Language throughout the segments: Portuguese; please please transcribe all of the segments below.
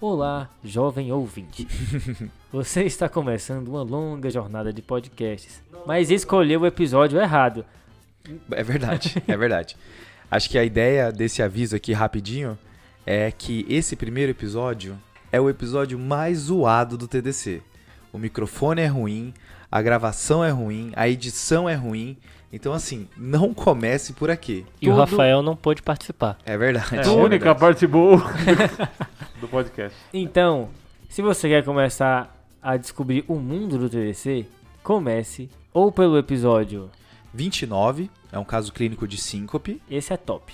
Olá, jovem ouvinte. Você está começando uma longa jornada de podcasts, mas escolheu o episódio errado. É verdade, é verdade. Acho que a ideia desse aviso aqui rapidinho é que esse primeiro episódio é o episódio mais zoado do TDC. O microfone é ruim, a gravação é ruim, a edição é ruim. Então, assim, não comece por aqui. E o Rafael não pôde participar. É verdade. É, é a única verdade. participou do podcast. Então, se você quer começar a descobrir o mundo do TDC, comece ou pelo episódio 29, é um caso clínico de síncope, Esse é top.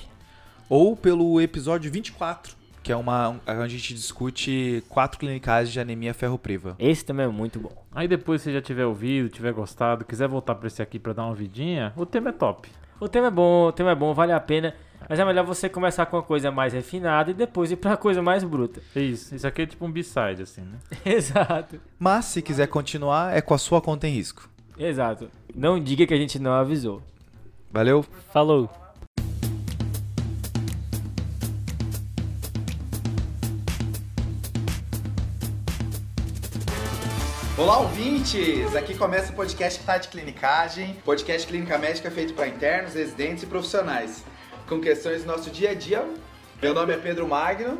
ou pelo episódio 24, que é uma onde a gente discute quatro clinicais de anemia ferropriva. Esse também é muito bom. Aí depois, se já tiver ouvido, tiver gostado, quiser voltar pra esse aqui pra dar uma vidinha, o tema é top. O tema é bom, o tema é bom, vale a pena. Mas é melhor você começar com uma coisa mais refinada e depois ir pra coisa mais bruta. É isso. Isso aqui é tipo um b-side, assim, né? Exato. Mas, se quiser continuar, é com a sua conta em risco. Exato. Não diga que a gente não avisou. Valeu? Falou. Olá, ouvintes! Aqui começa o podcast Tá de Clinicagem, podcast clínica médica feito para internos, residentes e profissionais, com questões do nosso dia a dia. Meu nome é Pedro Magno.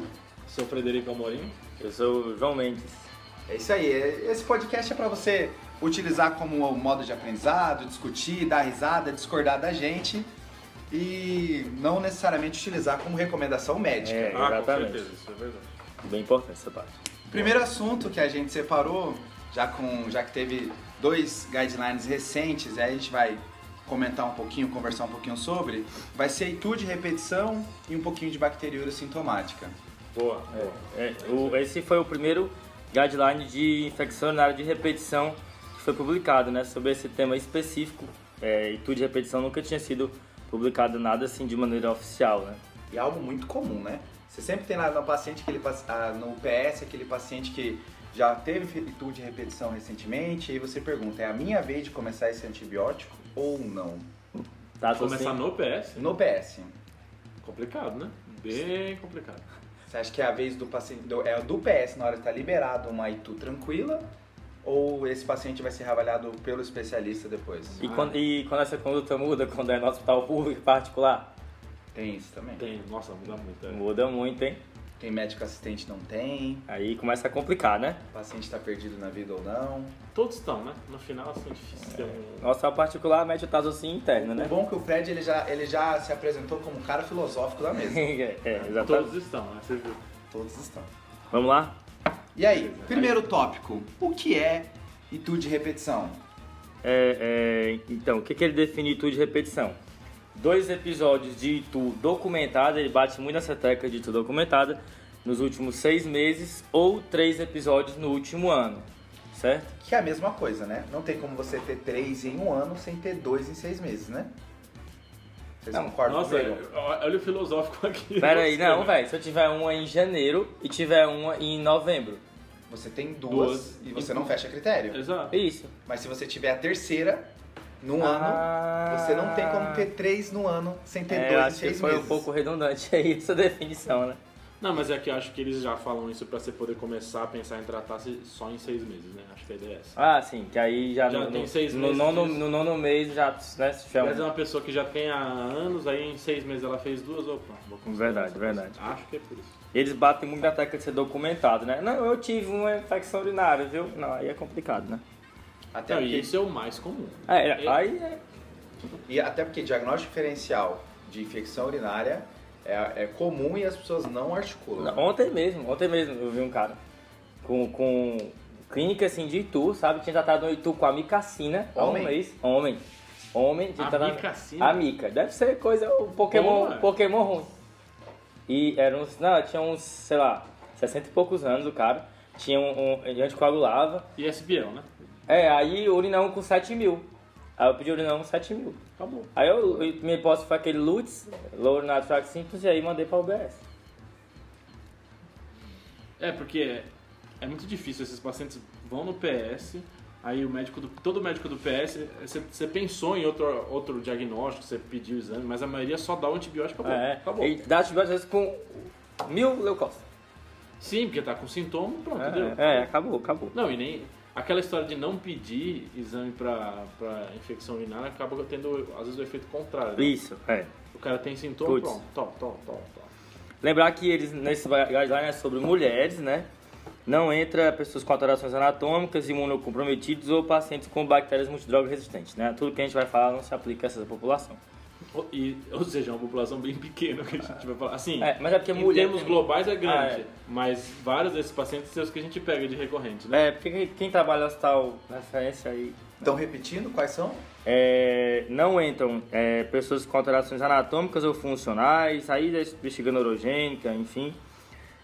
Sou Frederico Amorim. Eu sou o João Mendes. É isso aí. Esse podcast é para você utilizar como um modo de aprendizado, discutir, dar risada, discordar da gente e não necessariamente utilizar como recomendação médica. É, exatamente. isso é verdade. Bem importante essa parte. Primeiro assunto que a gente separou, já, com, já que teve dois guidelines recentes, aí a gente vai comentar um pouquinho, conversar um pouquinho sobre, vai ser etude, repetição e um pouquinho de bacteriúria sintomática. Boa. É, o- esse foi o primeiro guideline de infecção urinária de repetição que foi publicado, né? Sobre esse tema específico. É, etude e repetição nunca tinha sido publicado nada assim de maneira oficial, né? E é algo muito comum, né? Você sempre tem lá no paciente, aquele, no PS, aquele paciente que já teve etude e repetição recentemente, e aí você pergunta, é a minha vez de começar esse antibiótico ou não? Tá, Começar assim, no PS, No PS. complicado, né? Bem complicado. Você acha que é a vez do paciente, do, é do PS na hora que está liberado uma ITU tranquila ou esse paciente vai ser reavaliado pelo especialista depois? E, quando, e quando essa conduta muda, quando é no hospital público particular, Tem isso também. Tem. Tem, nossa, muda muito. é. muda muito, hein? Médico assistente não tem, Aí começa a complicar, né? o paciente está perdido na vida ou não. Todos estão, né? No final, assim, é difícil ter um... No hospital particular, mete o taso assim interno, O né? bom é que o Fred ele já, ele já se apresentou como um cara filosófico da mesa. é, exatamente. Todos estão, né? Você viu. Todos estão. Vamos lá? E aí, primeiro tópico, o que é ITU de repetição? É, é, então, o que, que ele define Itu de repetição? Dois episódios de Itu documentada, ele bate muito nessa tecla de Itu documentada, nos últimos seis meses, ou três episódios no último ano, certo? Que é a mesma coisa, né? Não tem como você ter três em um ano sem ter dois em seis meses, né? Vocês Não, concordam Nossa, comigo? olha o filosófico aqui. Pera aí, não, velho, se eu tiver uma em janeiro e tiver uma em novembro, Você tem duas, Duas. e você não fecha critério. Exato. é isso. Mas se você tiver a terceira num Ah. ano, você não tem como ter três no ano sem ter É, dois em acho que seis foi meses. um pouco redundante aí essa definição, né? Não, mas é que eu acho que eles já falam isso pra você poder começar a pensar em tratar se- só em seis meses, né? Acho que a ideia é essa. Ah, sim, que aí já, Já no, tem no- seis no meses nono, disso. no nono mês já né, se chama. Mas é uma pessoa que já tem há anos, aí em seis meses ela fez duas, opa, vou Verdade, verdade. coisa. Acho que é por isso. Eles batem muito na tecla de ser documentado, né? Não, eu tive uma infecção urinária, viu? Não, aí é complicado, né? Até Não, porque, isso é o mais comum. É, E- aí é. e até porque diagnóstico diferencial de infecção urinária é, é comum e as pessoas não articulam. Não, Ontem mesmo, ontem mesmo eu vi um cara com, com clínica assim de Itu, sabe? Tinha tratado no Itu com amicacina. Homem? Um mês. Homem. Homem. Tinha tratado- Amicacina? Amica. Deve ser coisa, o Pokémon, é? Pokémon ruim. E era uns, não, tinha uns, sei lá, 60 e poucos anos o cara. Tinha um, um ele anticoagulava. E SBL, né? É, aí urinão com 7 mil. Aí eu pedi urinão com 7 mil. Acabou. Aí eu, eu- minha hipótese foi aquele LUTS, Low Urinary Tract Symptoms, e aí mandei pra UBS. É, porque é muito difícil. Esses pacientes vão no PS, aí o médico do, todo médico do PS, você, você pensou em outro, outro diagnóstico, você pediu o exame, mas a maioria só dá o antibiótico acabou. É, acabou. e dá antibiótico às vezes com mil leucócitos. Sim, porque tá com sintoma, pronto, entendeu? É, é, acabou, acabou. Não, e nem. Aquela história de não pedir exame pra infecção urinária acaba tendo, às vezes, o efeito contrário. né? Isso, é. O cara tem sintoma, Puts. pronto, top, top. Lembrar que eles, nesse guideline é sobre mulheres, né? Não entra pessoas com alterações anatômicas, imunocomprometidos ou pacientes com bactérias multidrogas resistentes, né? Tudo que a gente vai falar não se aplica a essa população. Ou- E, ou seja, é uma população bem pequena que a gente vai falar. Assim, É, mas é porque em mulher termos tem- globais é grande, Ah, é. mas vários desses pacientes são os que a gente pega de recorrente, né? É, porque quem trabalha no hospital referência aí Então, repetindo, quais são? É, não entram é, pessoas com alterações anatômicas ou funcionais, aí da bexiga neurogênica, enfim,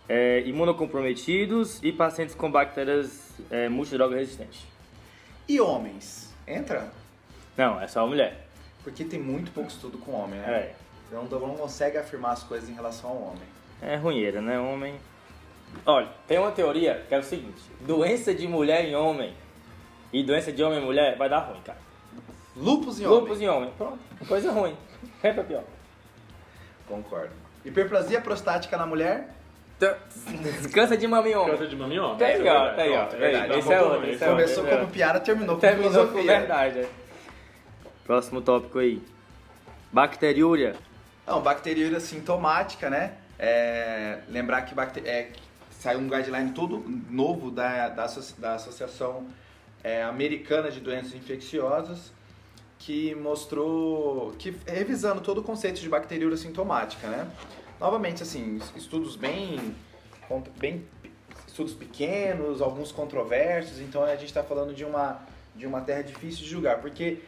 é, imunocomprometidos e pacientes com bactérias é, multidroga resistentes. E homens? Entra? Não, é só mulher. Porque tem muito pouco estudo com homem, né? É, Então não consegue afirmar as coisas em relação ao homem. é ruinheira, né? Homem. Olha, tem uma teoria que é o seguinte: doença de mulher em homem e doença de homem em mulher vai dar ruim, cara. Lupus em Lupus homem? em homem, pronto, coisa ruim. É pra pior. Concordo. Hiperplasia prostática na mulher? Câncer de mama em homem. Câncer de mama em homem. Tá aí, ó, tá aí, ó. Esse verdade. é outro, é é outro. Começou é. como piada, terminou com Terminou com filosofia. verdade. Próximo tópico aí. Bacteriúria. Não, bacteriúria sintomática, né? É, lembrar que bacte- é, saiu um guideline todo novo da, da, da Associação é, Americana de Doenças Infecciosas que mostrou, que revisando todo o conceito de bacteriúria sintomática, né? Novamente, assim, estudos bem, bem estudos pequenos, alguns controversos, então a gente está falando de uma, de uma terra difícil de julgar, porque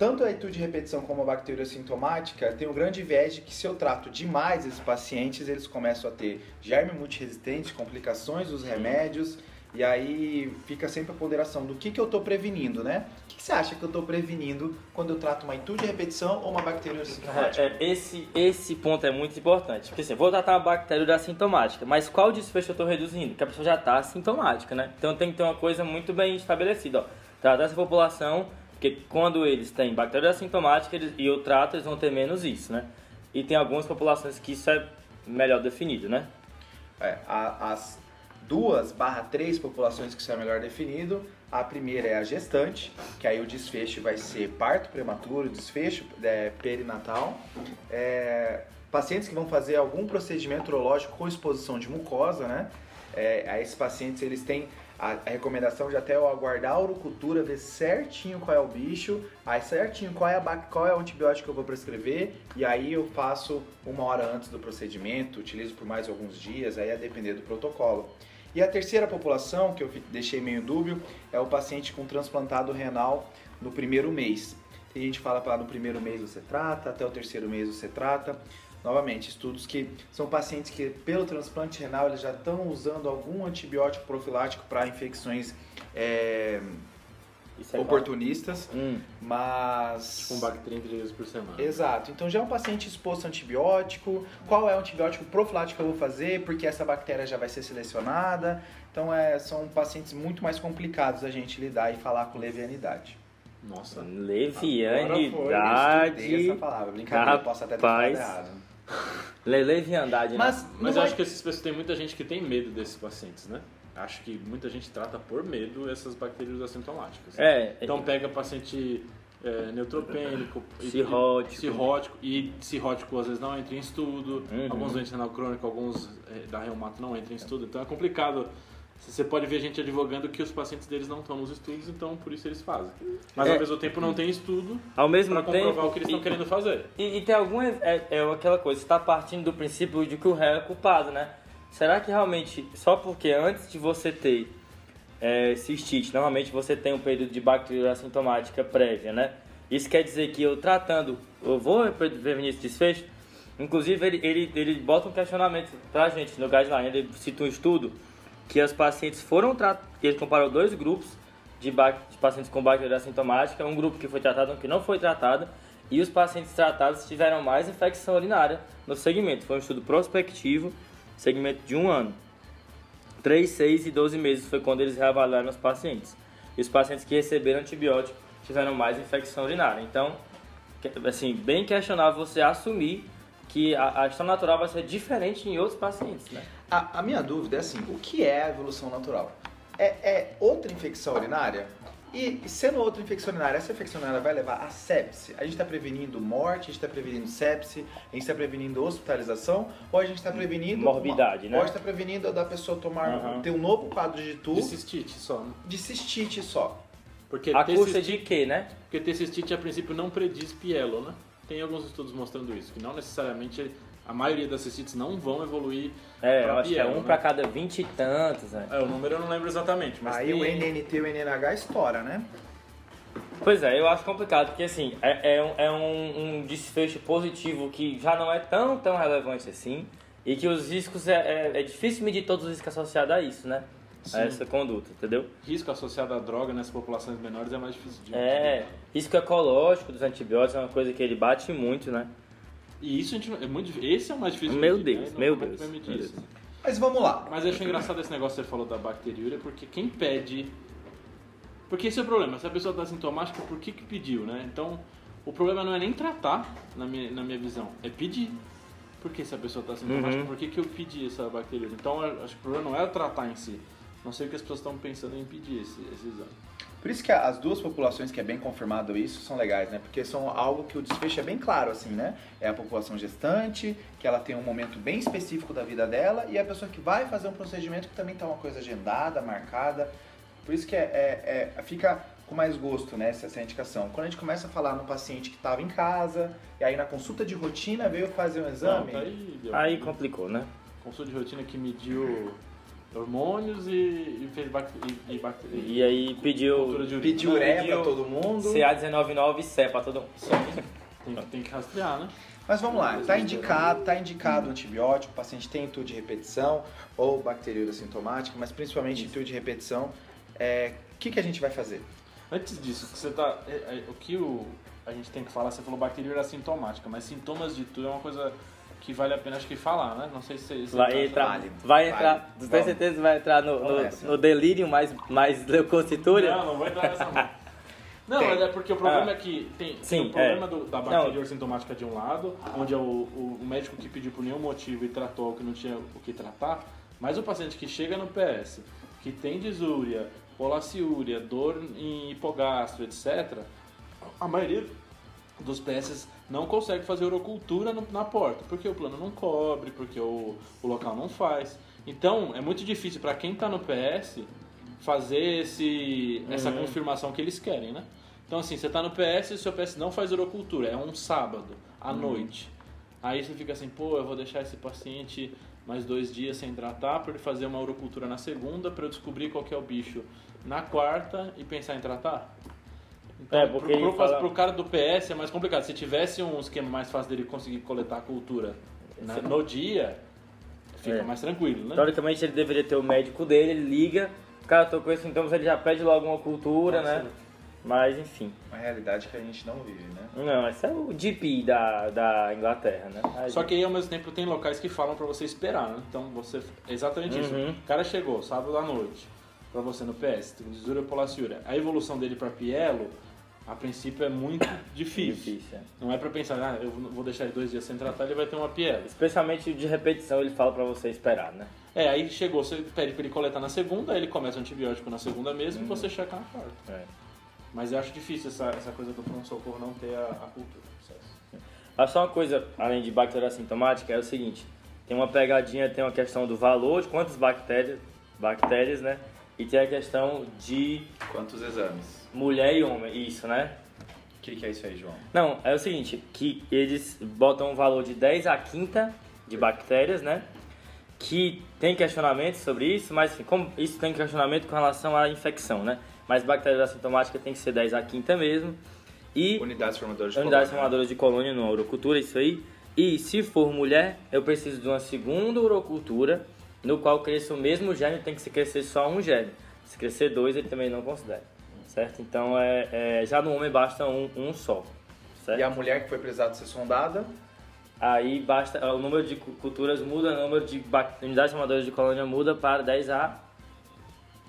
tanto a etude de repetição como a bactéria sintomática tem um grande viés de que se eu trato demais esses pacientes, eles começam a ter germe multiresistente, complicações dos remédios, e aí fica sempre a ponderação do que, que eu estou prevenindo, né? O que, que você acha que eu estou prevenindo quando eu trato uma etude de repetição ou uma bactéria sintomática? É, é, esse, esse ponto é muito importante. Porque assim, vou tratar uma bactéria assintomática, mas qual desfecho eu estou reduzindo? Porque a pessoa já está assintomática, né? Então tem que ter uma coisa muito bem estabelecida. Ó. Tratar essa população, porque quando eles têm bactéria assintomática eles, e eu trato, eles vão ter menos isso, né? E tem algumas populações que isso é melhor definido, né? É, a- as duas barra três populações que isso é melhor definido. A primeira é a gestante, que aí o desfecho vai ser parto prematuro, desfecho é, perinatal. É, pacientes que vão fazer algum procedimento urológico com exposição de mucosa, né? É, esses pacientes eles têm a, a recomendação de até eu aguardar a urocultura, ver certinho qual é o bicho, aí certinho qual é, a, qual é o antibiótico que eu vou prescrever, e aí eu faço uma hora antes do procedimento, utilizo por mais alguns dias, aí a depender do protocolo. E a terceira população, que eu deixei meio dúbio, é o paciente com transplantado renal no primeiro mês. Tem gente que fala para no primeiro mês você trata, até o terceiro mês você trata. Novamente, estudos que são pacientes que, pelo transplante renal, eles já estão usando algum antibiótico profilático para infecções é, é oportunistas. Hum. mas... Com bactéria 30 vezes por semana. Exato. Então já é um paciente exposto a antibiótico. Qual é o antibiótico profilático que eu vou fazer? Porque essa bactéria já vai ser selecionada. Então é, são pacientes muito mais complicados a gente lidar e falar com levianidade. Nossa. Levianidade. essa palavra. Brincadeira, eu posso até ter falado Rapaz. errado. Le leviandade, né? Mas, Mas eu vai- acho que esses pessoas tem muita gente que tem medo desses pacientes, né? Acho que muita gente trata por medo essas bactérias assintomáticas. É, Então pega paciente é, neutropênico, e- Cirrótico. cirrótico e cirrótico às vezes não entra em estudo. Uhum. Alguns doentes renal crônico, alguns é, da reumato não entram em estudo. Então é complicado. Você pode ver gente advogando que os pacientes deles não estão nos estudos, então por isso eles fazem. Mas É. ao mesmo tempo não tem estudo ao mesmo para comprovar tempo. o que eles estão querendo fazer. E, e tem alguma. É, é aquela coisa, está partindo do princípio de que o réu é culpado, né? Será que realmente, só porque antes de você ter é, cistite, normalmente você tem um período de bactéria assintomática prévia, né? Isso quer dizer que eu tratando, eu vou prevenir esse desfecho? Inclusive, ele, ele, ele bota um questionamento pra gente no guideline, ele cita um estudo que os pacientes foram tratados, ele comparou dois grupos de, de pacientes com bactéria assintomática, um grupo que foi tratado e um que não foi tratado, e os pacientes tratados tiveram mais infecção urinária no segmento. Foi um estudo prospectivo, segmento de um ano. 3, 6 e 12 meses foi quando eles reavaliaram os pacientes. E os pacientes que receberam antibiótico tiveram mais infecção urinária. Então, assim, bem questionável você assumir que a, a natural vai ser diferente em outros pacientes, né? A, a minha dúvida é assim, o que é a evolução natural? É, é outra infecção urinária? E sendo outra infecção urinária, essa infecção urinária vai levar a sepse? A gente está prevenindo morte, a gente está prevenindo sepse, a gente está prevenindo hospitalização, ou a gente está prevenindo... Morbidade, uma, né? Ou a gente está prevenindo da pessoa tomar, Aham. ter um novo quadro de tu, De cistite só, né? de cistite só. Porque A custa cistite, de quê, né? porque ter cistite a princípio não prediz pielo, né? Tem alguns estudos mostrando isso, que não necessariamente a maioria das cistites não vão evoluir É, eu acho que é um né? pra cada vinte e tantos, né? É, o número eu não lembro exatamente, mas Aí tem... o NNT e o NNH estoura, né? Pois é, eu acho complicado, porque assim, é, é um, é um- um desfecho positivo que já não é tão, tão relevante assim, e que os riscos, é, é, é difícil medir todos os riscos associados a isso, né? Sim. A essa conduta, entendeu? risco associado à droga nessas populações menores é mais difícil de É, risco ecológico dos antibióticos é uma coisa que ele bate muito, né? E isso a gente, não- é muito difícil. Esse é o mais difícil Meu de medir, Deus, né? meu Deus, meu? Deus. Mas vamos lá. Mas eu achei engraçado esse negócio que você falou da bacteriúria, porque quem pede. Porque esse é o problema, se a pessoa está sintomática, por que, que pediu, né? Então, o problema não é nem tratar, na minha, na minha visão, é pedir. Por que se a pessoa está sintomática, Uhum. por que, que eu pedi essa bacteriúria? Então, eu acho que o problema não é tratar em si. Não sei o que as pessoas estão pensando em pedir esse, esse exame. Por isso que as duas populações que é bem confirmado isso são legais, né? Porque são algo que o desfecho é bem claro, assim, né? É a população gestante, que ela tem um momento bem específico da vida dela, e a pessoa que vai fazer um procedimento que também tá uma coisa agendada, marcada. Por isso que é, é- é- fica com mais gosto, né, essa, essa indicação. Quando a gente começa a falar no paciente que estava em casa, e aí na consulta de rotina veio fazer um exame, Não, tá aí, deu. Aí complicou, né? Consulta de rotina que mediu hormônios e, e fez bactéria. E, e, bactéria- E aí pediu pediu Pediu pra todo mundo. CA199 e CE pra todo mundo. Tem, tem que rastrear, né? Mas vamos lá, tá indicado, tá indicado o antibiótico, o paciente tem intuito de repetição ou bacteriúria sintomática, mas principalmente intuito de repetição. É, O que, que a gente vai fazer? Antes disso, que você tá, é, é, o que o, a gente tem que falar, você falou bacteriúria assintomática, mas sintomas de tudo é uma coisa que vale a pena acho que falar, né? Não sei se você Vai entrar, vale, vai vale. entrar, tu tem Vamos. certeza que vai entrar no, no, no delírio mais, mais leucocitúria? Não, não vou entrar nessa mão. Não, Tem. mas é porque o problema Ah. é que tem, tem Sim, o problema é. do- da bacteriúria sintomática de um lado, onde é o, o, o médico que pediu por nenhum motivo e tratou o que não tinha o que tratar, mas o paciente que chega no PS, que tem disúria, polaciúria, dor em hipogastro, etc., a maioria dos PS não consegue fazer urocultura no- na porta, porque o plano não cobre, porque o, o local não faz. Então, é muito difícil para quem está no PS fazer esse, essa confirmação que eles querem, né? Então, assim, você está no PS e o seu PS não faz urocultura, é um sábado, à noite. Aí você fica assim, pô, eu vou deixar esse paciente mais dois dias sem tratar para ele fazer uma urocultura na segunda, para eu descobrir qual é o bicho na quarta e pensar em tratar? Então, É, porque pro, pro, fala- pro cara do PS é mais complicado. Se tivesse um esquema mais fácil dele conseguir coletar a cultura na- no dia, fica É. mais tranquilo, né? Teoricamente ele deveria ter o médico dele, ele liga, o cara tô com esses sintomas, ele já pede logo uma cultura, Nossa. né? Mas enfim. Uma realidade que a gente não vive, né? Não, esse é o GP da, da Inglaterra, né? Aí- Só que aí ao mesmo tempo tem locais que falam pra você esperar, né? Então você. É exatamente isso. Uhum. O cara chegou sábado à noite pra você no PS, tem disúria polaciúria. A evolução dele pra pielo, a princípio, é muito difícil. difícil. é. Não é pra pensar, ah, eu vou deixar ele dois dias sem tratar, ele vai ter uma pielo. Especialmente de repetição, ele fala pra você esperar, né? É, aí chegou, você pede pra ele coletar na segunda, aí ele começa o antibiótico na segunda mesmo e você checa na quarta. É. Mas eu acho difícil essa, essa coisa do pronto-socorro não ter a, a cultura. certo? Mas só uma coisa, além de bactéria assintomática, é o seguinte: tem uma pegadinha, tem uma questão do valor de quantas bactérias, bactérias, né? E tem a questão de Quantos exames? Mulher e homem, isso, né? O que, que é isso aí, João? Não, é o seguinte, que eles botam um valor de 10 a quinta de bactérias, né? Que tem questionamento sobre isso, mas assim, como isso tem questionamento com relação à infecção, né? Mas bactéria assintomática tem que ser 10 a quinta mesmo. E Unidades formadoras de unidades colônia. formadoras de colônia numa urocultura, isso aí. E se for mulher, eu preciso de uma segunda urocultura, no qual cresça o mesmo gene, tem que se crescer só um gene. Se crescer dois, ele também não considera. Certo? Então, é, é- já no homem basta um, um só. Certo? E a mulher que foi precisada ser sondada, Aí basta, o número de cu- culturas muda, o número de unidades formadoras de colônia muda para 10 a.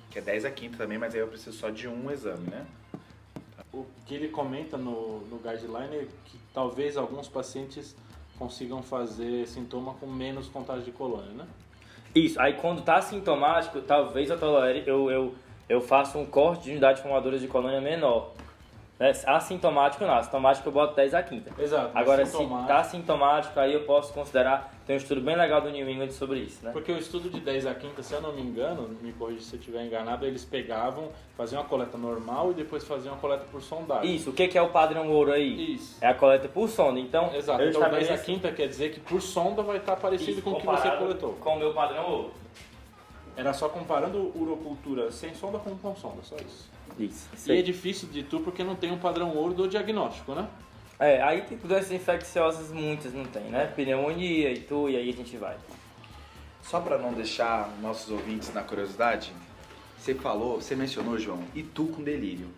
que é 10 a quinta também, mas aí eu preciso só de um exame, né? O que ele comenta no, no guideline é que talvez alguns pacientes consigam fazer sintoma com menos contagem de colônia, né? Isso, aí quando tá sintomático, talvez eu tolere, eu, eu, eu faço um corte de unidades formadoras de colônia menor. Né? Assintomático não, assintomático eu boto 10 a quinta. Exato. Agora, se tá sintomático, aí eu posso considerar. Tem um estudo bem legal do New England sobre isso, né? Porque o estudo de 10 a quinta, se eu não me engano, me corrija se eu estiver enganado, eles pegavam, faziam uma coleta normal e depois faziam uma coleta por sondagem. Isso, o que que é o padrão ouro aí? Isso. É a coleta por sonda. Então, Exato. eu Então 10 a estabeleço quinta quer dizer que por sonda vai estar parecido isso com o que você coletou. Com o meu padrão ouro. Era só comparando urocultura sem sonda com com sonda, só isso. Isso. E é difícil de tu porque não tem um padrão ouro do diagnóstico, né? É, aí tem doenças infecciosas, muitas não tem, né? Pneumonia e tu, e aí a gente vai. Só para não deixar nossos ouvintes na curiosidade, você falou, você mencionou, João, e tu com delírio.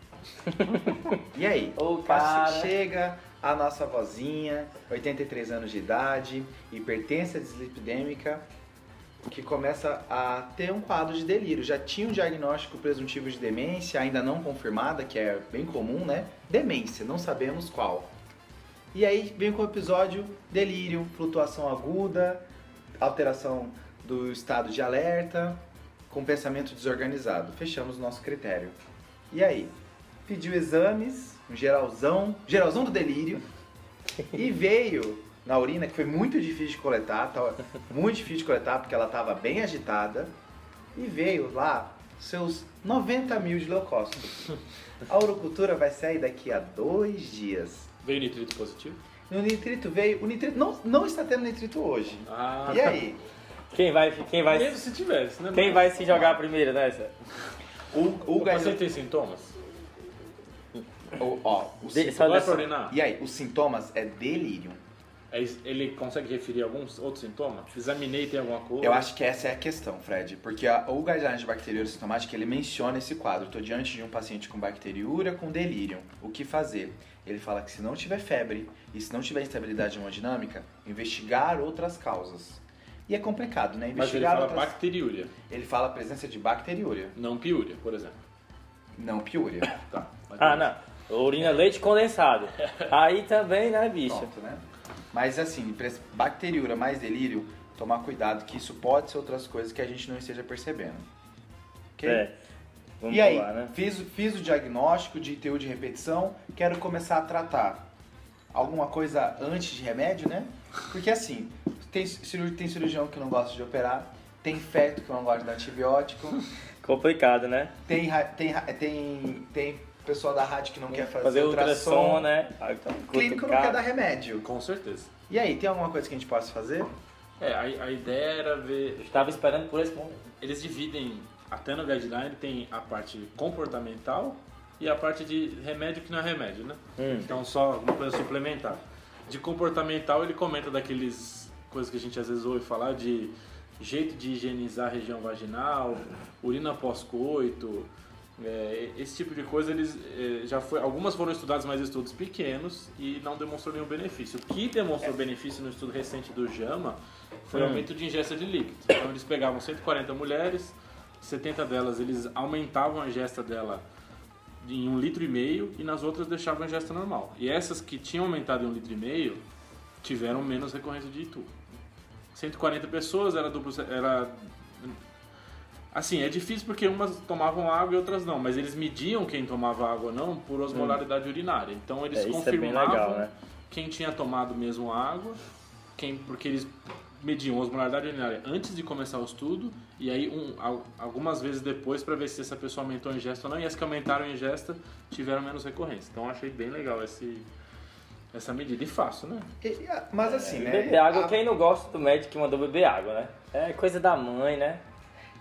e aí? Ô, cara. Chega a nossa vozinha, 83 anos de idade, hipertensa dislipidêmica, que começa a ter um quadro de delírio. Já tinha um diagnóstico presuntivo de demência, ainda não confirmada, que é bem comum, né? Demência, não sabemos qual. E aí vem com o episódio delírio, flutuação aguda, alteração do estado de alerta, com pensamento desorganizado. Fechamos o nosso critério. E aí? Pediu exames, um geralzão, geralzão do delírio, e veio na urina, que foi muito difícil de coletar, tava muito difícil de coletar porque ela estava bem agitada, e veio lá seus 90 mil de leucócitos. A urocultura vai sair daqui a dois dias. Veio nitrito positivo? No nitrito veio. O nitrito não, não está tendo nitrito hoje. Ah, E aí? Quem vai, quem vai, Mesmo se tivesse, né? quem vai se jogar primeiro nessa? O, O o, paciente tem sintomas? o, ó, o De- sin- só Vai dessa- pra urinar? E aí, os sintomas é delírio. É Ele consegue referir alguns outros sintomas? Examinei, tem alguma coisa? Eu acho que essa é a questão, Fred, porque a- o guideline de bacteriúria sintomática ele menciona esse quadro. Estou diante de um paciente com bacteriúria com delírio. O que fazer? Ele fala que se não tiver febre e se não tiver instabilidade hemodinâmica, investigar outras causas. E é complicado, né? Mas ele Investigar fala outras... bacteriúria, Ele fala a presença de bacteriúria, não piúria, por exemplo. não piúria. Tá. Ah, não. Urina leite condensado. Aí também, né, bicho? Pronto, né? Mas assim, bacteriúria mais delírio, tomar cuidado que isso pode ser outras coisas que a gente não esteja percebendo. Ok? É. Vamos E aí, pular, né? fiz, fiz o diagnóstico de ITU de repetição, quero começar a tratar. Alguma coisa antes de remédio, né? Porque assim, tem, tem cirurgião que não gosta de operar, tem feto que não gosta de dar antibiótico, Complicado, né? tem, tem, tem, tem pessoal da rádio que não quer fazer, Fazer ultrassom, ultrassom, né? Ah, então, clínico não quer dar remédio. Com certeza. E aí, tem alguma coisa que a gente possa fazer? É, a, a ideia era ver. Eu estava esperando por esse momento. Eles dividem, até no guideline, tem a parte comportamental e a parte de remédio que não é remédio, né? Hum. Então só uma coisa suplementar. De comportamental ele comenta daqueles coisas que a gente às vezes ouve falar de jeito de higienizar a região vaginal, urina pós-coito, é, esse tipo de coisa eles é, já foi algumas foram estudadas mas estudos pequenos e não demonstrou nenhum benefício. O que demonstrou benefício no estudo recente do JAMA foi o Hum. aumento de ingesta de líquido. Então eles pegavam 140 mulheres, 70 delas eles aumentavam a ingesta dela em um litro e meio e nas outras deixavam a ingesta normal. E essas que tinham aumentado em um litro e meio tiveram menos recorrência de itu. 140 pessoas era duplo, era assim, é difícil porque umas tomavam água e outras não, mas eles mediam quem tomava água ou não por osmolaridade urinária. Então eles É, é confirmavam legal, né? quem tinha tomado mesmo água, quem porque eles mediam osmolaridade urinária antes de começar o estudo e aí um, al- algumas vezes depois para ver se essa pessoa aumentou a ingesta ou não e as que aumentaram a ingesta tiveram menos recorrência. Então eu achei bem legal esse essa medida e fácil, né? E- mas assim, né? Beber água, a- quem não gosta do médico que mandou beber água, né? É coisa da mãe, né?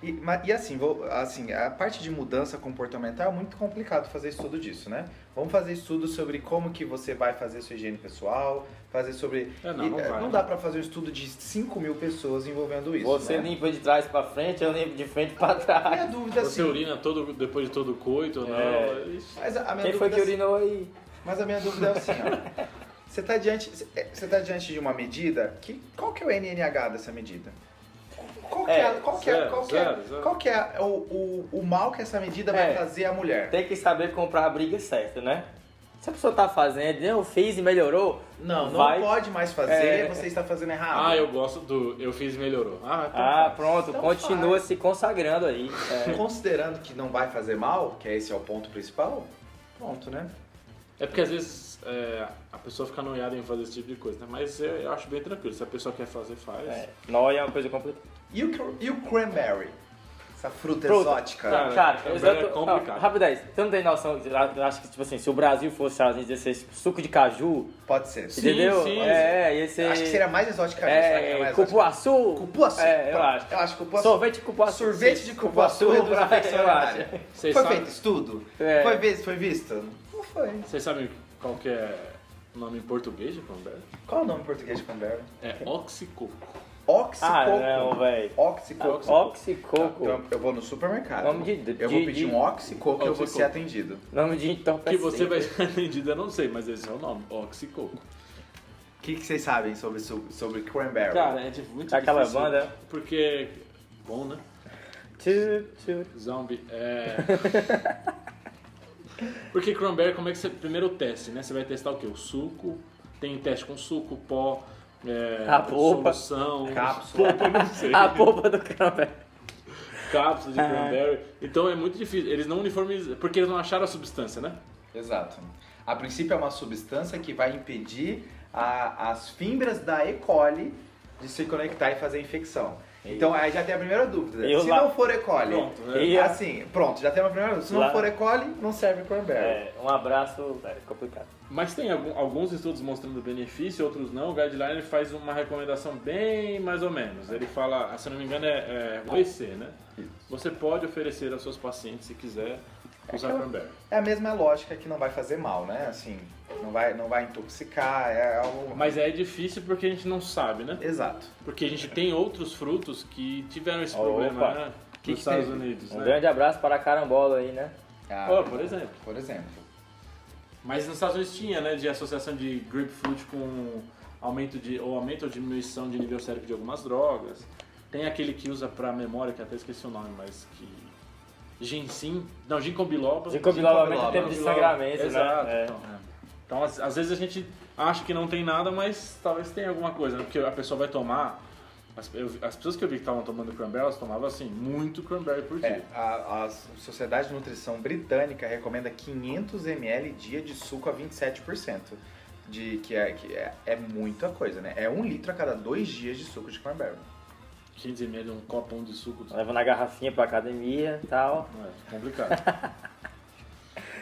E, e assim, vou, assim, a parte de mudança comportamental é muito complicado fazer estudo disso, né? Vamos fazer estudo sobre como que você vai fazer sua higiene pessoal, fazer sobre... É, não, e, não eh, vai, não né? dá pra fazer um estudo de 5 mil pessoas envolvendo isso, Você né? limpa de trás pra frente, eu limpo de frente pra trás. Minha dúvida Você assim... urina todo, depois de todo coito ou não? É. Ixi. Mas a, a minha Quem foi que é assim- urinou aí? Mas a minha dúvida é assim, ó. Você tá diante, você tá diante de uma medida que qual que é o NNH dessa medida? Qual que é, É, qual que é, zero, qual que é, zero, zero. qual que é o, o, o mal que essa medida vai É. fazer à mulher? Tem que saber comprar a briga certa, né? Se a pessoa tá fazendo, eu fiz e melhorou, Não, não vai. pode mais fazer, É. você está fazendo errado. Ah, eu gosto do eu fiz e melhorou. Ah, então Ah, faz. pronto, Então continua faz. se consagrando aí. É. Considerando que não vai fazer mal, que esse é o ponto principal, pronto, né? É porque às vezes é, a pessoa fica noiada em fazer esse tipo de coisa, né? Mas eu, eu acho bem tranquilo. Se a pessoa quer fazer, faz. É, nóia é uma coisa complicada. E o, e o cranberry? Essa fruta, Fruta. exótica. Cara, Cara, é complicado. Não, rapidez, você não tem noção, eu acho que, tipo assim, se o Brasil fosse, Unidos, ia ser tipo, suco de caju, Pode ser. Sim, entendeu? sim. é, ia ser... Acho que seria mais que é É, cupuaçu. Cupuaçu. É, eu acho. Eu acho que cupuaçu. Sorvete de cupuaçu. Sorvete de cupuaçu reduz a infecção urinária. Foi feito estudo? É. Foi, visto, foi visto? Não foi. Vocês sabem qual que é o nome em português de cranberry? Qual é o nome em português de cranberry? É oxicoco. Oxicoco. Ah, não, velho. Oxicoco. Oxicoco. Então, eu vou no supermercado. Nome de- eu vou de- pedir de- um oxicoco e eu vou ser atendido. Nome de Que entorpecente. você vai ser atendido, eu não sei, mas esse é o nome. Oxicoco. O que, que vocês sabem sobre, sobre cranberry? Cara, é tipo, muito Aquela difícil. banda? Porque. Bom, né? Tchu, tchu. Zombie. É. Porque cranberry, como é que você. Primeiro teste, né? Você vai testar o quê? O suco. Tem teste com suco, pó. É, A polpa. Solução. Cápsula. Polpa, não sei. A polpa do cranberry. Cápsula de cranberry. Então é muito difícil. Eles não uniformizam. Porque eles não acharam a substância, né? Exato. A princípio é uma substância que vai impedir a- as fibras da E. coli de se conectar e fazer infecção. Então aí já tem a primeira dúvida. Eu se lá- não for E. coli, Pronto, né? E- assim, pronto, já tem uma primeira dúvida. Se não Lá- for E. coli, não serve cranberry. É, um abraço, é complicado. Mas tem algum- alguns estudos mostrando benefício, outros não. O guideline ele faz uma recomendação bem mais ou menos. Ele fala, se eu não me engano, é, é OEC, né? Você pode oferecer aos seus pacientes, se quiser, usar aquela- cranberry. É a mesma lógica que não vai fazer mal, né? Assim, não vai, não vai intoxicar, é algo... Mas é difícil porque a gente não sabe, né? Exato. Porque a gente tem outros frutos que tiveram esse Opa. problema, né? Que nos que Estados teve? Unidos, Um né? grande abraço para a carambola aí, né? Ah, Ó, por exemplo. Por exemplo. Mas nos Estados Unidos tinha, né, de associação de grapefruit com aumento de ou aumento ou diminuição de nível sérico de algumas drogas. Tem aquele que usa pra memória, que até esqueci o nome, mas que ginseng, não, ginkgo biloba. Ginkgo biloba aumenta biloba. o tempo de sangramento, Exato, né? É. Então, Então, às, às vezes a gente acha que não tem nada, mas talvez tenha alguma coisa, né? Porque a pessoa vai tomar as, eu as pessoas que eu vi que estavam tomando cranberry, elas tomavam assim, muito cranberry por dia. É, a, a Sociedade de Nutrição Britânica recomenda 500 ml dia de suco a 27%. De, que é, que é, é muita coisa, né? É um litro a cada dois dias de suco de cranberry. 15 ml, um copão de suco. Leva na garrafinha pra academia e tal. É complicado.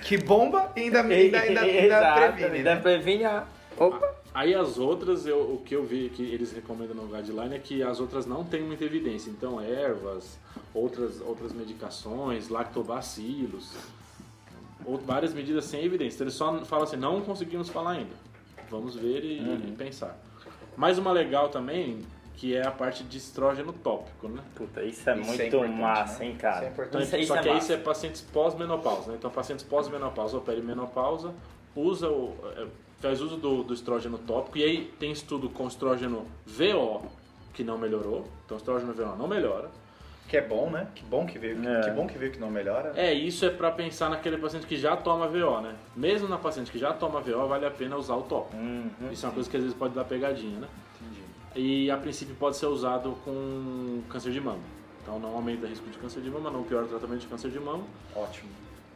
Que bomba e ainda, ainda, ainda, ainda previne, ainda né? previne a... Opa! Aí as outras, eu, o que eu vi que eles recomendam no guideline é que as outras não têm muita evidência. Então, ervas, outras, outras medicações, lactobacilos, ou várias medidas sem evidência. Então, eles só falam assim, não conseguimos falar ainda. Vamos ver e, e pensar. Mais uma legal também, que é a parte de estrógeno tópico, né? Puta, isso é Isso é muito importante, massa, né? hein, cara? Isso é importante. Isso, isso Só é que aí massa. isso é pacientes pós-menopausa, né? Então, pacientes pós-menopausa ou perimenopausa usa o, é, faz uso do, do estrógeno tópico e aí tem estudo com estrógeno VO que não melhorou. Então, estrógeno VO não melhora. Que é bom, né? Que bom que veio, que, É. que bom que veio que não melhora. É, isso é pra pensar naquele paciente que já toma VO, né? Mesmo na paciente que já toma VO, vale a pena usar o tópico. Uhum. Isso é uma coisa que às vezes pode dar pegadinha, né? E a princípio pode ser usado com câncer de mama. Então não aumenta o risco de câncer de mama, não piora o tratamento de câncer de mama. Ótimo.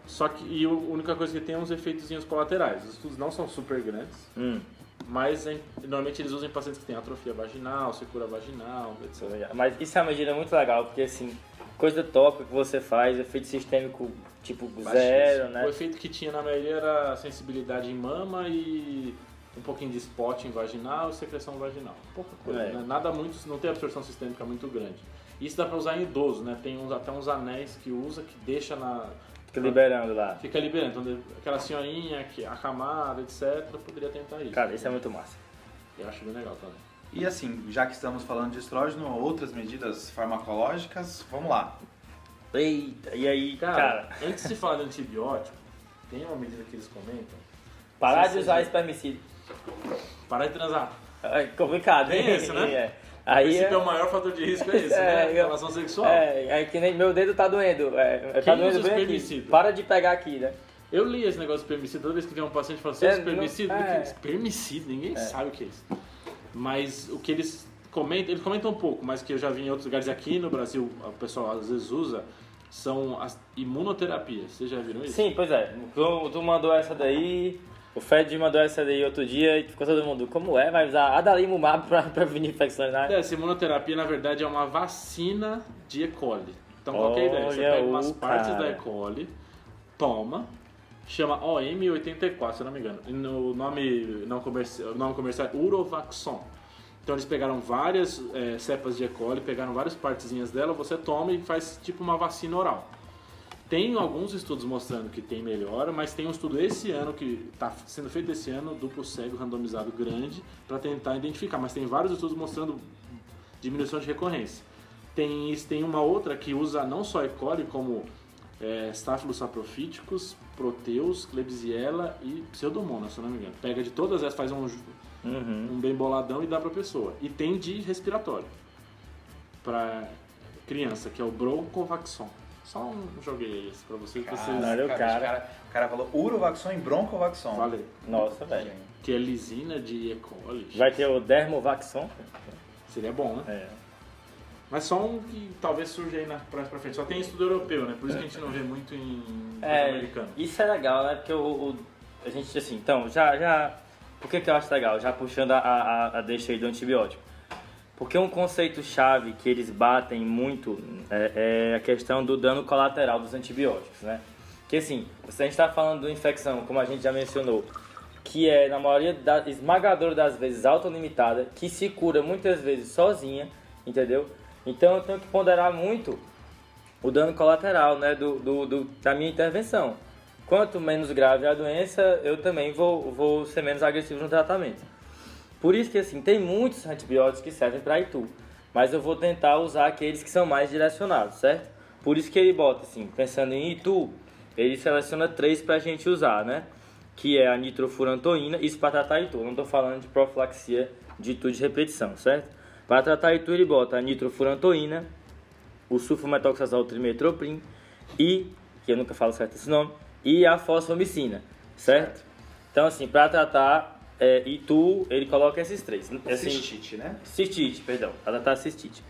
Só que e a única coisa que tem é uns efeitos colaterais. Os estudos não são super grandes, Hum, mas em- normalmente eles usam em pacientes que têm atrofia vaginal, secura vaginal, etc. Mas isso é uma medida muito legal, porque assim, coisa tópica que você faz, efeito sistêmico tipo zero, né? O efeito que tinha na maioria era sensibilidade em mama e um pouquinho de spot em vaginal e secreção vaginal. Pouca coisa, É. né? Nada muito, não tem absorção sistêmica muito grande. Isso dá pra usar em idoso, né? Tem uns, até uns anéis que usa que deixa na. Fica liberando lá. Fica liberando. Então, aquela senhorinha que acamada, etc., poderia tentar isso. Cara, isso é muito massa. Eu acho bem legal também. E assim, já que estamos falando de estrógeno, outras medidas farmacológicas, vamos lá. Eita, e aí, Cara, cara, antes de falar de antibiótico, tem uma medida que eles comentam. parar de usar espermicida. Parar de transar. É complicado, Tem esse, né? É. Aí é é, o maior fator de risco, é esse, É, né? eu- Relação sexual. é, é que nem meu dedo tá doendo. É, tá doendo bem aqui. Para de pegar aqui, né? Eu li esse negócio de permicida, toda vez que vem um paciente fala assim, É, "Esse não- permicida? é. Que é? Permicida, ninguém sabe o que é isso. Mas o que eles comentam, eles comentam um pouco, mas que eu já vi em outros lugares aqui no Brasil, o pessoal às vezes usa, são as imunoterapias. Vocês já viram isso? Sim, pois é. Tu, tu mandou essa daí, o Fed mandou essa daí outro dia e ficou todo mundo, como é? Vai usar adalimumab pra prevenir infecções na área? Essa imunoterapia, na verdade, é uma vacina de E. coli. Então, qual que é a ideia? Você pega umas o partes cara. da E. coli, toma, chama OM84, se eu não me engano. No nome não comercial, nome comercial é Urovaxon. Então, eles pegaram várias eh, cepas de E. coli, pegaram várias partezinhas dela, você toma e faz tipo uma vacina oral. Tem alguns estudos mostrando que tem melhora, mas tem um estudo esse ano que está sendo feito esse ano, duplo cego, randomizado grande, para tentar identificar. Mas tem vários estudos mostrando diminuição de recorrência. Tem, isso- tem uma outra que usa não só E. coli, como é, Staphylococcus saprophyticus, Proteus, Klebsiella e Pseudomonas, se eu não me engano. Pega de todas essas, faz um, Uhum. um bem boladão e dá pra pessoa. E tem de respiratório pra criança, que é o Broncovaxon. Só um joguei esse pra vocês, pra vocês o cara. cara, o cara falou Urovaxon e Broncovaxon. Falei. Nossa, velho. Que é lisina de E. coli. Vai ter o Dermovaxon? Seria bom, né? É. Mas só um que talvez surja aí na próxima pra frente. Só tem estudo europeu, né? Por isso que a gente não vê muito em É, americano. isso é legal, né? Porque o, o- a gente, assim, então, já, já... Por que que eu acho legal? Já puxando a, a, a deixa aí do antibiótico. Porque um conceito-chave que eles batem muito é, é a questão do dano colateral dos antibióticos, né? Que assim, se a gente está falando de infecção, como a gente já mencionou, que é, na maioria da, esmagadora das vezes, autolimitada, que se cura muitas vezes sozinha, entendeu? Então eu tenho que ponderar muito o dano colateral né, do, do, do- da minha intervenção. Quanto menos grave a doença, eu também vou, vou ser menos agressivo no tratamento. Por isso que assim, tem muitos antibióticos que servem para Itu, mas eu vou tentar usar aqueles que são mais direcionados, certo? Por isso que ele bota assim, pensando em Itu, ele seleciona três para a gente usar, né? Que é a nitrofurantoína, isso para tratar Itu, não estou falando de profilaxia de Itu de repetição, certo? Para tratar Itu ele bota a nitrofurantoína, o sulfametoxazol trimetoprim e, que eu nunca falo certo esse nome, e a fosfomicina, certo? Então, assim, para tratar é, Itu, ele coloca esses três. Assim, Cistite, né? cistite, perdão, para tratar cistite.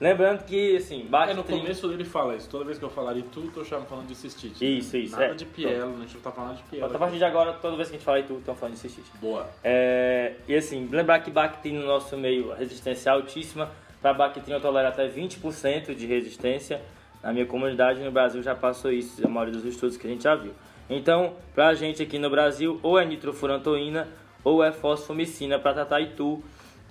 Lembrando que, assim, É, bate no começo ele fala isso. Toda vez que eu falar Itu, eu tô chamando falando de cistite. Isso, isso, Nada é. de pielo, a gente não tá falando de pielo. A partir de agora, toda vez que a gente fala Itu, estão falando de cistite. Boa. É, e assim, lembrar que bactéria no nosso meio, a resistência é altíssima. Para bactéria eu tolero até 20% de resistência. Na minha comunidade no Brasil já passou isso, a maioria dos estudos que a gente já viu. Então, para a gente aqui no Brasil, ou é nitrofurantoína ou é fosfomicina para tratar Itu.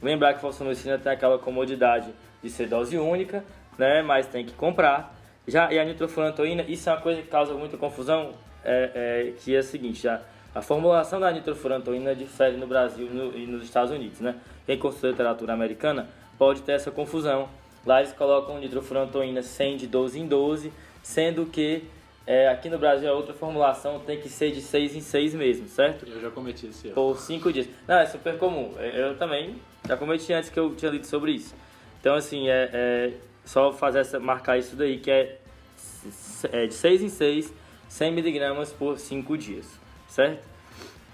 Lembrar que fosfomicina tem aquela comodidade de ser dose única, né? Mas tem que comprar. Já e a nitrofurantoína, isso é uma coisa que causa muita confusão, é, é, que é a seguinte, já, a formulação da nitrofurantoína difere no Brasil no- e nos Estados Unidos, né? Quem consulta literatura americana pode ter essa confusão. Lá eles colocam nitrofurantoína 100 de 12 em 12, sendo que é, aqui no Brasil a outra formulação tem que ser de 6 em 6 mesmo, certo? Eu já cometi esse erro. por cinco dias. Não, é super comum. Eu eu também já cometi antes que eu tinha lido sobre isso. Então, assim, é, é só fazer essa, marcar isso daí, que é, é de 6 em 6, 100 miligramas por 5 dias, certo?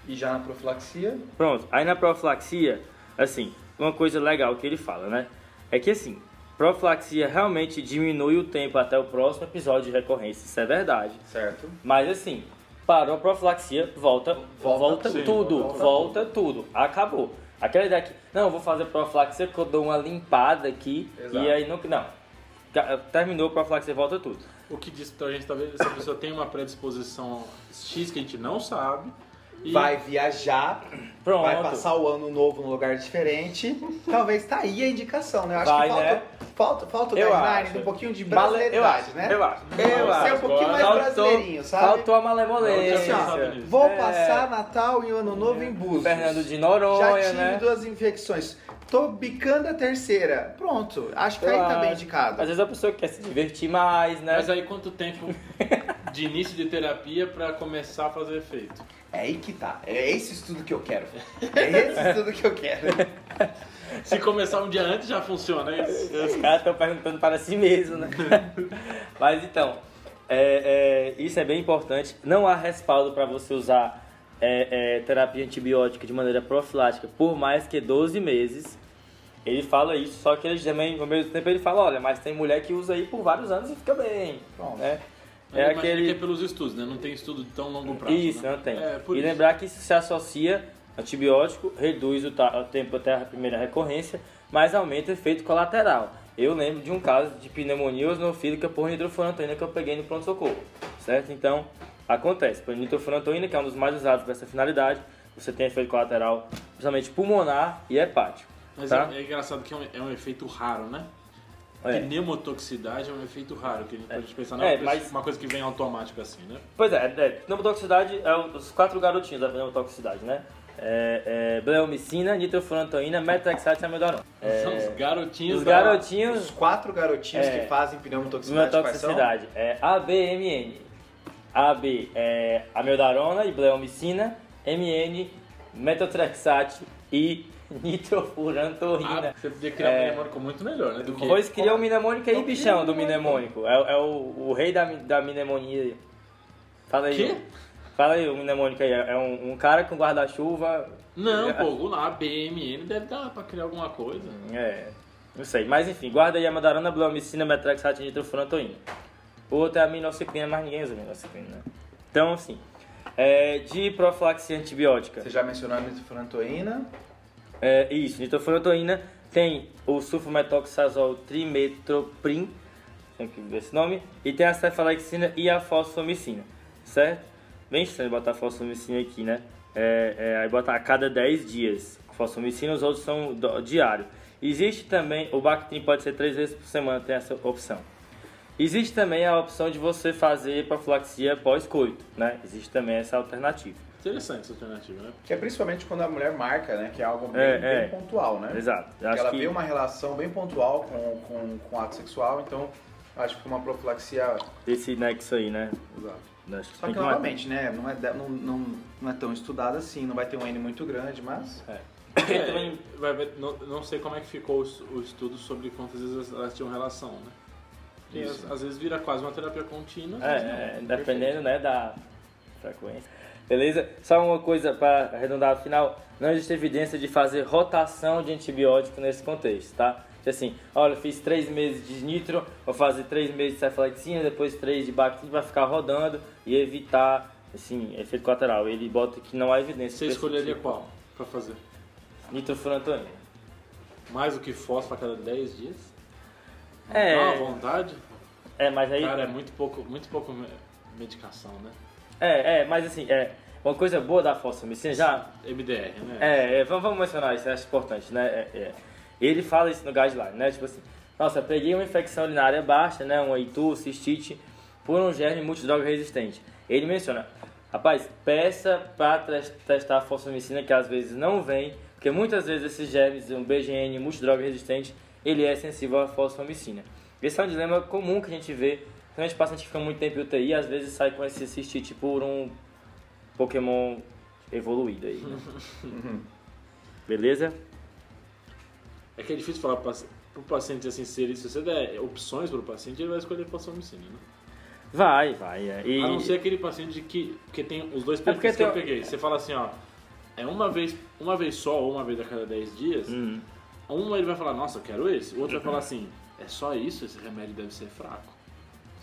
E já na profilaxia, Pronto, aí na profilaxia, assim, uma coisa legal que ele fala, né? É que assim, profilaxia realmente diminui o tempo até o próximo episódio de recorrência, isso é verdade. certo? Mas assim, parou a profilaxia, volta, volta, Volta sim, tudo, volta volta, tudo. Acabou. Aquela ideia que, não, eu vou fazer profilaxia que eu dou uma limpada aqui Exato. e aí não, não. Terminou a profilaxia, volta tudo. O que diz pra gente, talvez, essa pessoa tem uma predisposição X que a gente não sabe. E Vai viajar, Pronto. vai passar o ano novo num lugar diferente. Talvez tá aí a indicação, né? Eu acho Vai, que falta, né? falta, falta o guideline, acho. um pouquinho de brasileiridade, acho, né? eu acho. Eu Nossa, ser um pouquinho mais agora- brasileirinho, sabe? Faltou a malemolência. assim, ó, Vou É. passar Natal e Ano Novo em Búzios. Fernando de Já Noronha, tive né? duas infecções. Tô bicando a terceira. Pronto. Acho que Eu aí tá bem acho. indicado. Às vezes a pessoa quer se divertir mais, né? Mas aí quanto tempo de início de terapia pra começar a fazer efeito? É aí que tá. É esse estudo que eu quero. É esse estudo que eu quero. Se começar um dia antes já funciona, é isso? Os caras estão perguntando para si mesmo, né? Mas então, é, é, isso é bem importante. Não há respaldo para você usar é, é, terapia antibiótica de maneira profilática por mais que 12 meses. Ele fala isso, só que ele também, ao mesmo tempo, ele fala: olha, mas tem mulher que usa aí por vários anos e fica bem. Pronto. Né? É É aquele... que é pelos estudos, né? Não tem estudo de tão longo prazo. Isso, né? não tem. É, e isso. lembrar que isso se associa, antibiótico reduz o, o tempo até a primeira recorrência, mas aumenta o efeito colateral. Eu lembro de um caso de pneumonia osnofílica por nitrofurantoína que eu peguei no pronto-socorro, certo? Então, acontece. Por nitrofurantoína, que é um dos mais usados para essa finalidade, você tem efeito colateral, principalmente pulmonar e hepático. Mas tá? é, é engraçado que é um, é um efeito raro, né? É. Pneumotoxicidade é um efeito raro, que a gente pode pensar, não É, é, uma coisa- mas- uma coisa que vem automática assim, né? Pois é, é pneumotoxicidade é os quatro garotinhos da pneumotoxicidade, né? É, é, bleomicina, nitrofurantoína, metaxate e amiodarona. É, São os garotinhos os da- garotinhos Os quatro garotinhos É. que fazem pneumotoxicidade? Pneumotoxicidade é ABMN. AB é amiodarona e bleomicina, MN, metotrexate e nitrofurantoína. Ah, você podia criar É. um mnemônico muito melhor, né? Do que... Pois criou o mnemônico aí, bichão, do mnemônico. É, é o, o rei da, da mnemonia. Fala aí. Quê? Fala aí o mnemônico aí. É um, um cara com guarda-chuva. Não, É. pô, lá, BMN deve dar pra criar alguma coisa. É, não sei. Mas enfim, guarda aí a amiodarona, bleomicina, metraxate e nitrofurantoína. O outro é a minociclina, mas ninguém usa minociclina, né? Então, assim, é, de profilaxia antibiótica. Você já mencionou a nitrofurantoína. É, isso, nitrofurantoína tem o sulfametoxazol trimetoprim, tem que ver esse nome, e tem a cefalexina e a fosfomicina, certo? Bem estranho botar fosfomicina aqui, né? É, é, aí botar a cada 10 dias fosfomicina, os outros são diário. Existe também, o Bactrim pode ser 3 vezes por semana, tem essa opção. Existe também a opção de você fazer profilaxia pós-coito, né? Existe também essa alternativa. Interessante essa alternativa, né? Que é principalmente quando a mulher marca, né? Que é algo bem, É, bem é. pontual, né? Exato. Eu Que acho ela que vê uma relação bem pontual com, com, com o ato sexual, então acho que uma profilaxia. esse nexo aí, né? Exato. Acho Só tem que que matar. novamente, né? Não é, não, não, não é tão estudada assim, não vai ter um N muito grande, mas. Porque É, também vai ver- não, não sei como é que ficou o, es- o estudo sobre quantas vezes elas tinham relação, né? Porque Isso. às, às vezes vira quase uma terapia contínua. É, não. é, dependendo né, da frequência. Beleza? Só uma coisa para arredondar o final: não existe evidência de fazer rotação de antibiótico nesse contexto, tá? Tipo Assim, olha, fiz três meses de nitro, vou fazer três meses de cefalexina, depois três de bactrim, vai ficar rodando e evitar, assim, efeito colateral. Ele bota que não há evidência. Você escolheria tipo. qual pra fazer? Nitrofurantoína. Mais do que fósforo a cada 10 dias? É. Dá uma vontade? É, mas aí. Cara, é muito pouco, muito pouco me- medicação, né? É, é, mas assim, é. Uma coisa boa da fosfomicina já MDR, né? É, é, vamos, mencionar isso, acho importante, né? É, é. Ele fala isso no guideline, né? Tipo assim, nossa, peguei uma infecção urinária baixa, né? Um ITU, cistite, por um germe multidroga resistente. Ele menciona, rapaz, peça para testar a fosfomicina, que às vezes não vem, porque muitas vezes esses germes, um BGN multidroga resistente, ele é sensível à fosfomicina. Esse é um dilema comum que a gente vê, principalmente paciente que fica muito tempo em UTI, às vezes sai com esse cistite por um Pokémon evoluído aí, né? Beleza? É que é difícil falar pro paci- pro paciente assim, se, ele, se você der opções pro paciente, ele vai escolher fosfomicina, né? Vai, vai. É. E, A não ser aquele paciente que, que tem os dois É perfis que eu tem- peguei. Você fala assim, ó, é uma vez, uma vez só ou uma vez a cada 10 dias, Hum, um ele vai falar, nossa, eu quero esse. O outro vai falar assim, é só isso? Esse remédio deve ser fraco.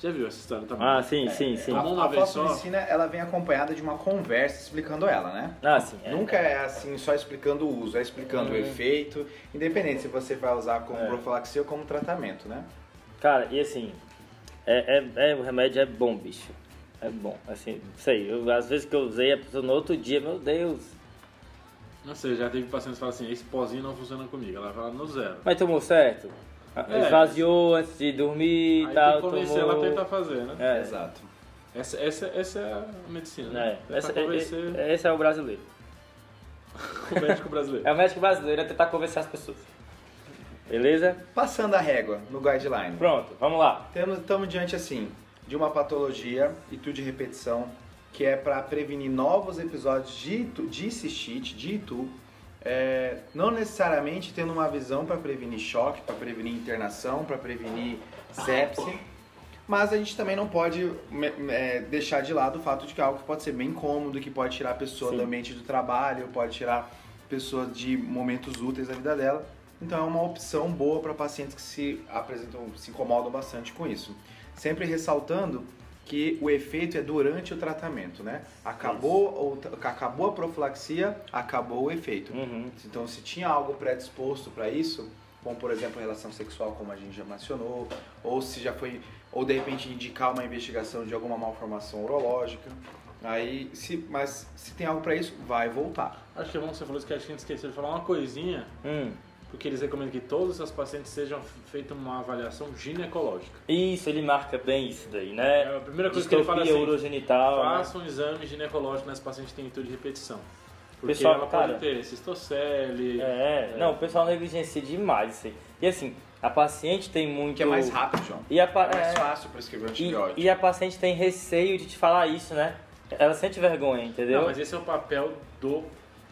Já viu essa história também? Ah, sim, sim, sim. Tomou uma a vez só? ela vem acompanhada de uma conversa explicando ela, né? Ah, sim. é. Nunca é assim, só explicando o uso, é explicando o efeito, independente se você vai usar como É. profilaxia ou como tratamento, né? Cara, e assim, é, é, é- o remédio é bom, bicho. É bom. Assim, sei, eu, às vezes que eu usei, a pessoa no outro dia, meu Deus. Não sei, já teve pacientes que falam assim, esse pozinho não funciona comigo. Ela fala no zero. Mas tomou certo? É. Esvaziou antes de dormir e tal, tem que convencer tomou... ela a tentar fazer, né? É, Exato. Essa, essa, essa é a medicina, né? é. Essa- Tentar convencer é- esse é o brasileiro. o médico brasileiro. É o médico brasileiro, é tentar convencer as pessoas. Beleza? Passando a régua no guideline. Pronto, vamos lá. Temos, estamos diante assim de uma patologia e tudo de repetição que é para prevenir novos episódios de, de cistite, de itu, é, não necessariamente tendo uma visão para prevenir choque, para prevenir internação, para prevenir sepse, Mas a gente também não pode é, deixar de lado o fato de que é algo que pode ser bem cômodo, que pode tirar a pessoa Sim. do ambiente do trabalho, pode tirar a pessoa de momentos úteis da vida dela. Então é uma opção boa para pacientes que se apresentam, se incomodam bastante com isso. Sempre ressaltando que o efeito é durante o tratamento, né? Acabou, ou, acabou a profilaxia, acabou o efeito. Uhum. Então, se tinha algo predisposto para isso, como por exemplo relação sexual, como a gente já mencionou, ou se já foi, ou de repente indicar uma investigação de alguma malformação urológica, aí, se, mas se tem algo para isso, vai voltar. Acho que é bom que você falou isso que a gente esqueceu de falar uma coisinha, Hum. Porque eles recomendam que todos os pacientes sejam feitas uma avaliação ginecológica. Isso, ele marca bem isso daí, né? É a primeira coisa que ele fala assim, urogenital. né? Faça um exame ginecológico nesse paciente que tem intuito de repetição. Porque Pessoal, ela cara, pode ter cistocele, É, não, o pessoal negligencia demais isso aí. E assim, a paciente tem muito. Que é mais rápido, João. E a, pa- É mais é, fácil prescrever e, antibiótico. e a paciente tem receio de te falar isso, né? Ela sente vergonha, entendeu? Não, mas esse é o papel do.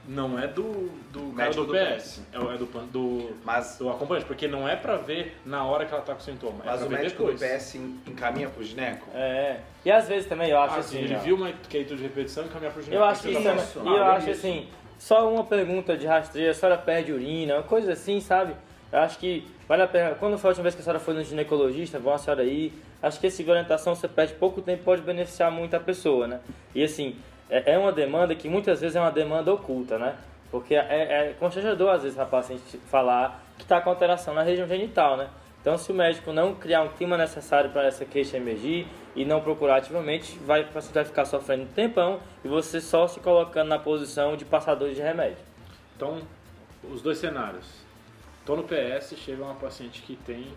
Não é do, do cara Médico do do PS, é, o- é do, do, Mas, do acompanhante, porque não é pra ver na hora que ela tá com sintoma, é mas pra o médico depois. do PS encaminha pro gineco? É. E às vezes também eu acho Ah, assim. sim, ele ó, viu uma que é intuito de repetição e caminhar pro gineco. Eu acho que isso, tá falando, E eu ah, acho isso. assim, só uma pergunta de rastreio, a senhora perde urina, uma coisa assim, sabe? Eu acho que vale a pena. Quando foi a última vez que a senhora foi no ginecologista, bom a senhora aí. Acho que esse de orientação você perde pouco tempo pode beneficiar muito a pessoa, né? E assim, é, é uma demanda que muitas vezes é uma demanda oculta, né? Porque é, é constrangedor às vezes a paciente falar que está com alteração na região genital, né? Então, se o médico não criar um clima necessário para essa queixa emergir e não procurar ativamente, vai, o vai ficar sofrendo um tempão e você só se colocando na posição de passador de remédio. Então, os dois cenários. Tô no PS, chega uma paciente que tem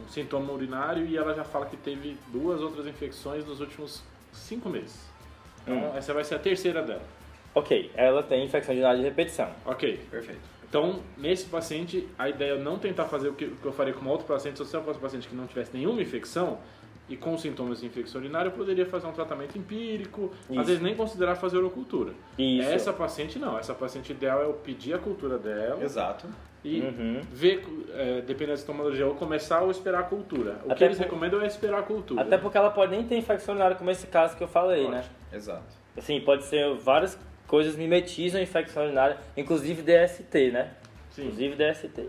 um sintoma urinário e ela já fala que teve duas outras infecções nos últimos cinco meses. Então, Hum. essa vai ser a terceira dela. Ok, ela tem infecção urinária de repetição. Ok. Perfeito. Então, nesse paciente, a ideia é não tentar fazer o que, o que eu faria com uma outra paciente. Se eu fosse um paciente que não tivesse nenhuma infecção e com sintomas de infecção urinária, eu poderia fazer um tratamento empírico, Isso. às vezes nem considerar fazer urocultura. Isso. Essa paciente não. Essa paciente ideal é eu pedir a cultura dela Exato. e Uhum. ver, é, dependendo da sintomatologia, ou começar ou esperar a cultura. O que Até eles por- recomendam é esperar a cultura. Até porque ela pode nem ter infecção urinária, como esse caso que eu falei, né? Exato. Assim, pode ser várias coisas mimetizam infecção urinária, inclusive DST, né? Sim. Inclusive DST.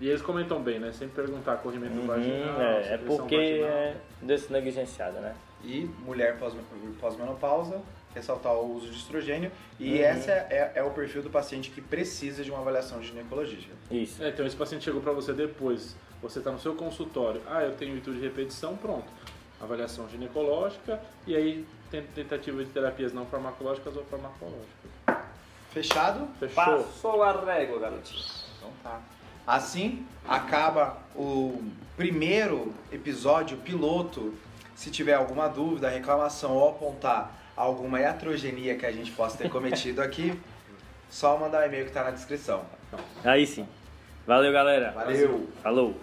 E eles comentam bem, né? Sempre perguntar corrimento Uhum, vaginal, é, é porque vaginal. é negligenciada, né? E mulher pós- pós-menopausa, ressaltar o uso de estrogênio. E Uhum. esse é, é o perfil do paciente que precisa de uma avaliação ginecologista. Isso. É, então esse paciente chegou para você depois, você está no seu consultório, ah, eu tenho intuito de repetição, pronto. Avaliação ginecológica e aí tentativa de terapias não farmacológicas ou farmacológicas. Fechado? Fechou? Passou a régua, garotinho. Então tá. Assim acaba o primeiro episódio piloto. Se tiver alguma dúvida, reclamação ou apontar alguma iatrogenia que a gente possa ter cometido aqui, só mandar o e-mail que tá na descrição. Aí sim. Valeu, galera. Valeu! Falou.